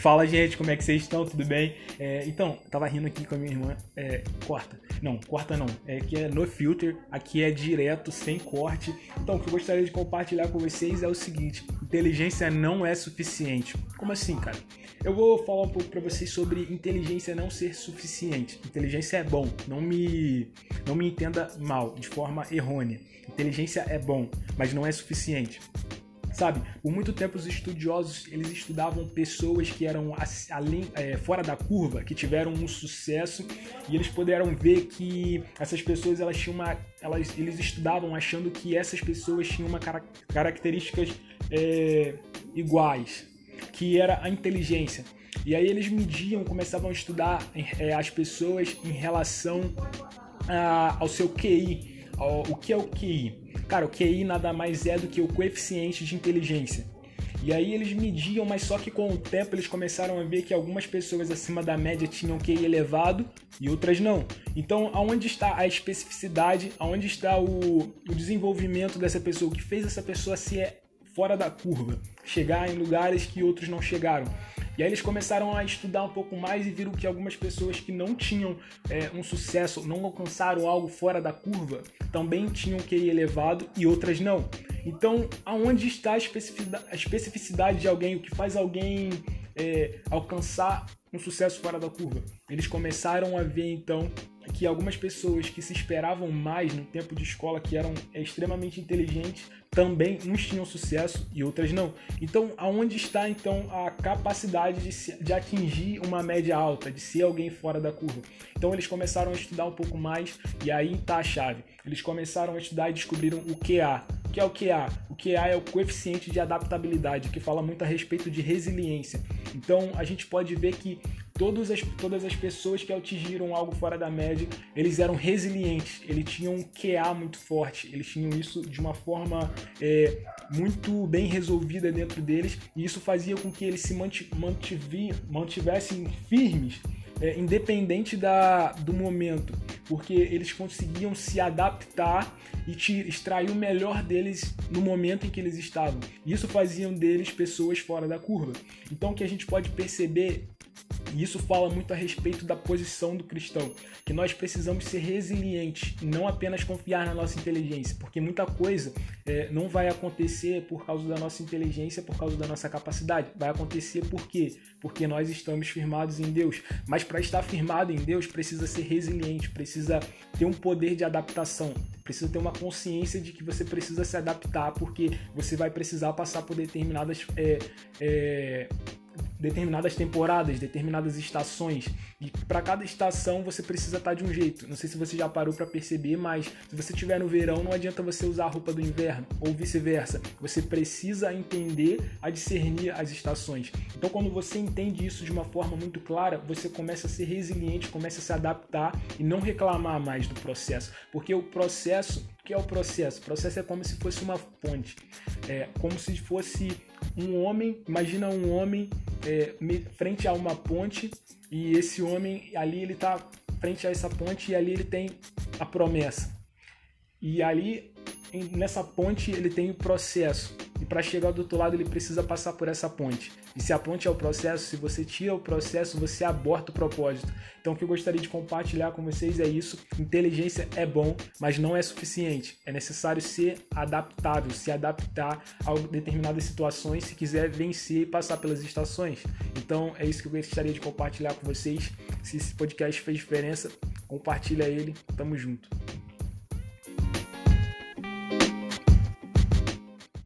Fala, gente, como é que vocês estão? Tudo bem? É, então, tava rindo aqui com a minha irmã. É, corta. Não, corta não. É que é no filter, aqui é direto, sem corte. Então, o que eu gostaria de compartilhar com vocês é o seguinte: inteligência não é suficiente. Como assim, cara? Eu vou falar um pouco para vocês sobre inteligência não ser suficiente. Inteligência é bom, não me não me entenda mal, de forma errônea. Inteligência é bom, mas não é suficiente. Sabe, por muito tempo os estudiosos eles estudavam pessoas que eram além, é, fora da curva, que tiveram um sucesso e eles puderam ver que essas pessoas elas tinham uma, elas, eles estudavam achando que essas pessoas tinham uma características é, iguais, que era a inteligência. E aí eles mediam, começavam a estudar é, as pessoas em relação a, ao seu QI. Ao, o que é o QI? Cara, o QI nada mais é do que o coeficiente de inteligência. E aí eles mediam, mas só que com o tempo eles começaram a ver que algumas pessoas acima da média tinham QI elevado e outras não. Então, aonde está a especificidade, aonde está o, o desenvolvimento dessa pessoa, o que fez essa pessoa ser fora da curva, chegar em lugares que outros não chegaram. E aí eles começaram a estudar um pouco mais e viram que algumas pessoas que não tinham é, um sucesso, não alcançaram algo fora da curva, também tinham QI elevado e outras não. Então, aonde está a especificidade, de alguém, o que faz alguém é, alcançar um sucesso fora da curva? Eles começaram a ver então que algumas pessoas que se esperavam mais no tempo de escola, que eram extremamente inteligentes, também uns tinham sucesso e outras não. Então, aonde está então a capacidade de, se, de atingir uma média alta, de ser alguém fora da curva? Então, eles começaram a estudar um pouco mais e aí está a chave. Eles começaram a estudar e descobriram o QA. O que é o QA? O QA é o coeficiente de adaptabilidade, que fala muito a respeito de resiliência. Então, a gente pode ver que todas as, todas as pessoas que atingiram algo fora da média, eles eram resilientes, eles tinham um QA muito forte, eles tinham isso de uma forma é, muito bem resolvida dentro deles, e isso fazia com que eles se mantivessem firmes, é, independente da, do momento, porque eles conseguiam se adaptar e te, extrair o melhor deles no momento em que eles estavam. Isso faziam deles pessoas fora da curva. Então, o que a gente pode perceber e isso fala muito a respeito da posição do cristão, que nós precisamos ser resilientes e não apenas confiar na nossa inteligência, porque muita coisa é, não vai acontecer por causa da nossa inteligência, por causa da nossa capacidade. Vai acontecer por quê? Porque nós estamos firmados em Deus. Mas para estar firmado em Deus, precisa ser resiliente, precisa ter um poder de adaptação, precisa ter uma consciência de que você precisa se adaptar, porque você vai precisar passar por determinadas. É, é, determinadas temporadas, determinadas estações. E para cada estação você precisa estar tá de um jeito. Não sei se você já parou para perceber, mas se você estiver no verão, não adianta você usar a roupa do inverno ou vice-versa. Você precisa entender a discernir as estações. Então, quando você entende isso de uma forma muito clara, você começa a ser resiliente, começa a se adaptar e não reclamar mais do processo, porque o processo que é o processo? O processo é como se fosse uma ponte, é como se fosse um homem. Imagina um homem é, frente a uma ponte e esse homem ali ele está frente a essa ponte e ali ele tem a promessa. E ali nessa ponte ele tem o processo. E para chegar do outro lado ele precisa passar por essa ponte. E se a ponte é o processo, se você tira o processo, você aborta o propósito. Então o que eu gostaria de compartilhar com vocês é isso. Inteligência é bom, mas não é suficiente. É necessário ser adaptável, se adaptar a determinadas situações se quiser vencer e passar pelas estações. Então é isso que eu gostaria de compartilhar com vocês. Se esse podcast fez diferença, compartilha ele. Tamo junto.